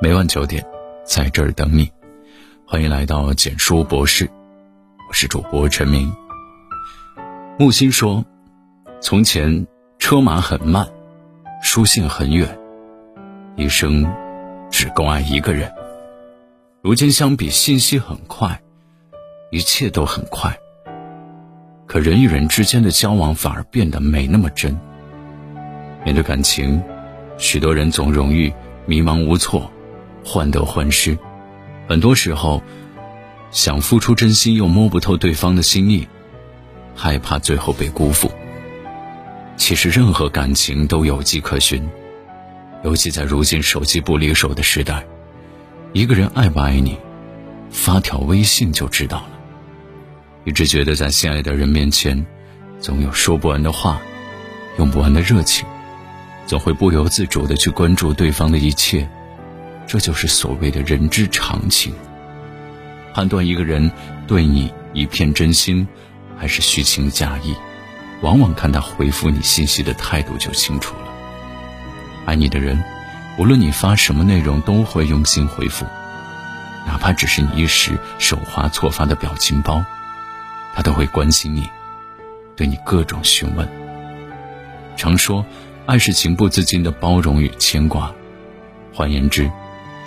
每晚九点，在这儿等你。欢迎来到简书博士，我是主播陈明。木心说：“从前车马很慢，书信很远，一生只够爱一个人。如今相比，信息很快，一切都很快。可人与人之间的交往反而变得没那么真。面对感情，许多人总容易迷茫无措。”患得患失，很多时候，想付出真心又摸不透对方的心意，害怕最后被辜负。其实任何感情都有迹可循，尤其在如今手机不离手的时代，一个人爱不爱你，发条微信就知道了。一直觉得在心爱的人面前，总有说不完的话，用不完的热情，总会不由自主的去关注对方的一切。这就是所谓的人之常情。判断一个人对你一片真心，还是虚情假意，往往看他回复你信息的态度就清楚了。爱你的人，无论你发什么内容，都会用心回复，哪怕只是你一时手滑错发的表情包，他都会关心你，对你各种询问。常说，爱是情不自禁的包容与牵挂。换言之，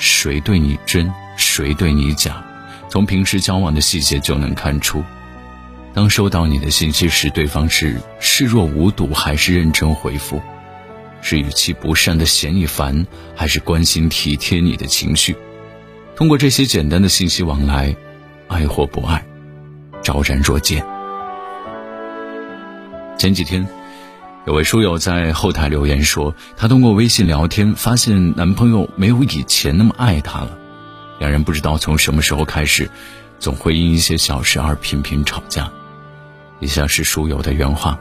谁对你真，谁对你假，从平时交往的细节就能看出。当收到你的信息时，对方是视若无睹还是认真回复？是语气不善的嫌你烦，还是关心体贴你的情绪？通过这些简单的信息往来，爱或不爱，昭然若见。前几天。有位书友在后台留言说，她通过微信聊天发现男朋友没有以前那么爱她了，两人不知道从什么时候开始，总会因一些小事而频频吵架。以下是书友的原话：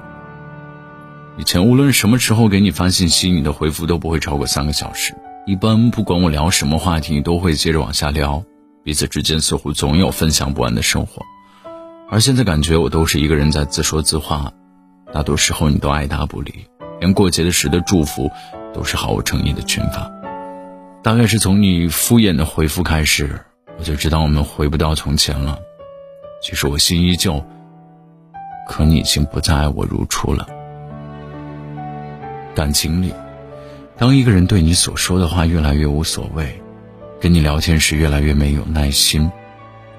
以前无论什么时候给你发信息，你的回复都不会超过三个小时，一般不管我聊什么话题，你都会接着往下聊，彼此之间似乎总有分享不完的生活。而现在感觉我都是一个人在自说自话。大多时候你都爱答不理，连过节的时的祝福都是毫无诚意的群发。大概是从你敷衍的回复开始，我就知道我们回不到从前了。其实我心依旧，可你已经不再爱我如初了。感情里，当一个人对你所说的话越来越无所谓，跟你聊天时越来越没有耐心，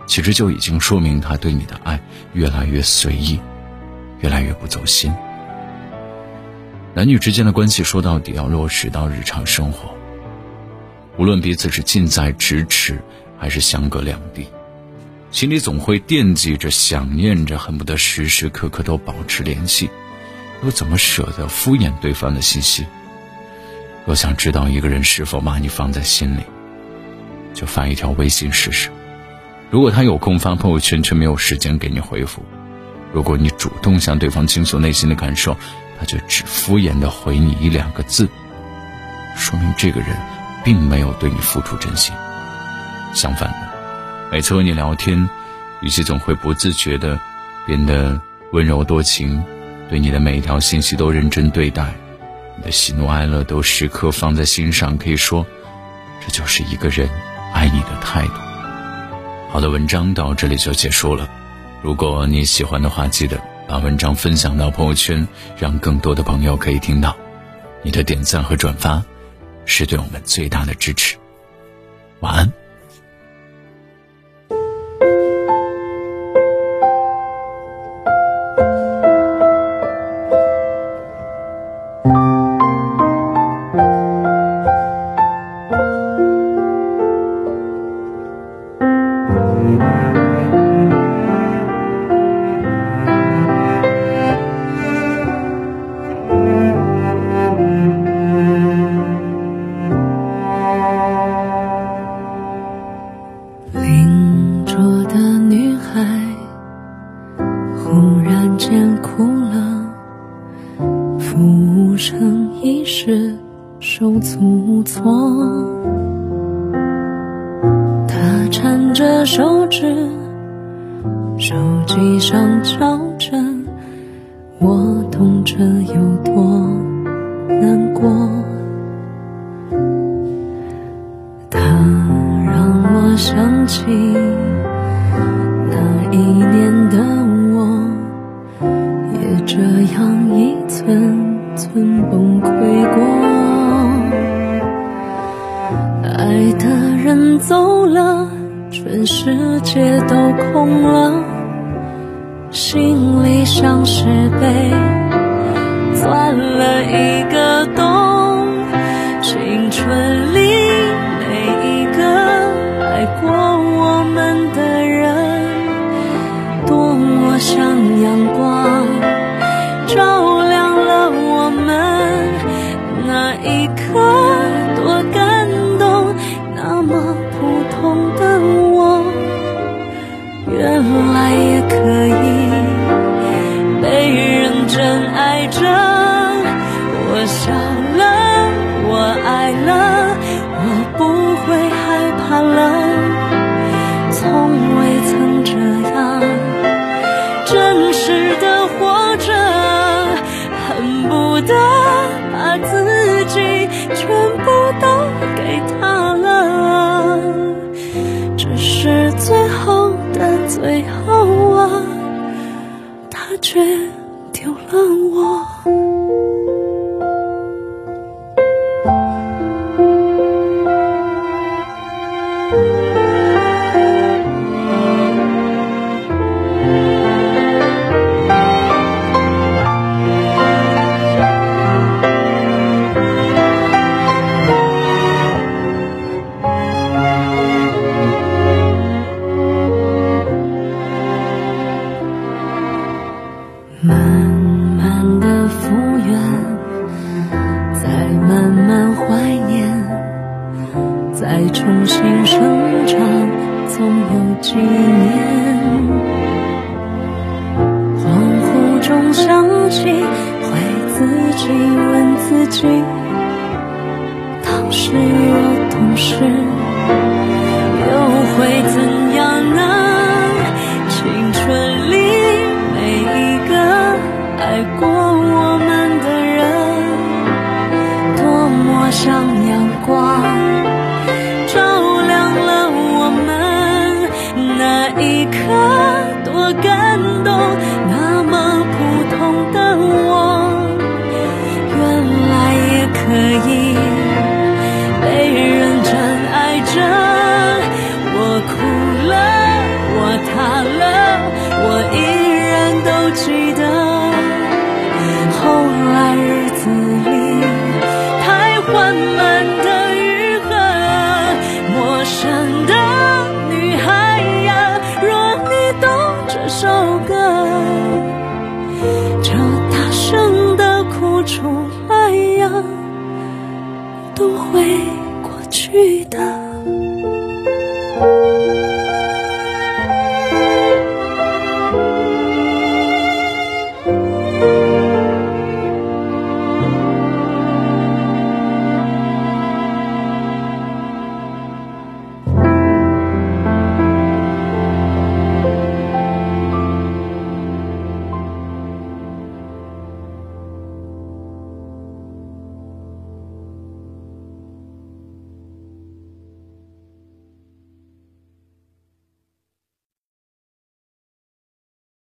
其实就已经说明他对你的爱越来越随意。越来越不走心。男女之间的关系说到底要落实到日常生活。无论彼此是近在咫尺，还是相隔两地，心里总会惦记着、想念着，恨不得时时刻刻都保持联系。又怎么舍得敷衍对方的信息？若想知道一个人是否把你放在心里，就发一条微信试试。如果他有空发朋友圈，却没有时间给你回复。如果你主动向对方倾诉内心的感受，他却只敷衍的回你一两个字，说明这个人并没有对你付出真心。相反的，每次和你聊天，语气总会不自觉的变得温柔多情，对你的每一条信息都认真对待，你的喜怒哀乐都时刻放在心上。可以说，这就是一个人爱你的态度。好的，文章到这里就结束了。如果你喜欢的话，记得把文章分享到朋友圈，让更多的朋友可以听到。你的点赞和转发，是对我们最大的支持。晚安。一时手足无措，他缠着手指，手机上敲着，我懂这有多难过。他让我想。起，那一年的我，也这样一寸寸崩溃过。爱的人走了，全世界都空了，心里像是被钻了一个洞，却丢了我。只有懂事又会怎样呢？青春里每一个爱过我们的人多么像阳光。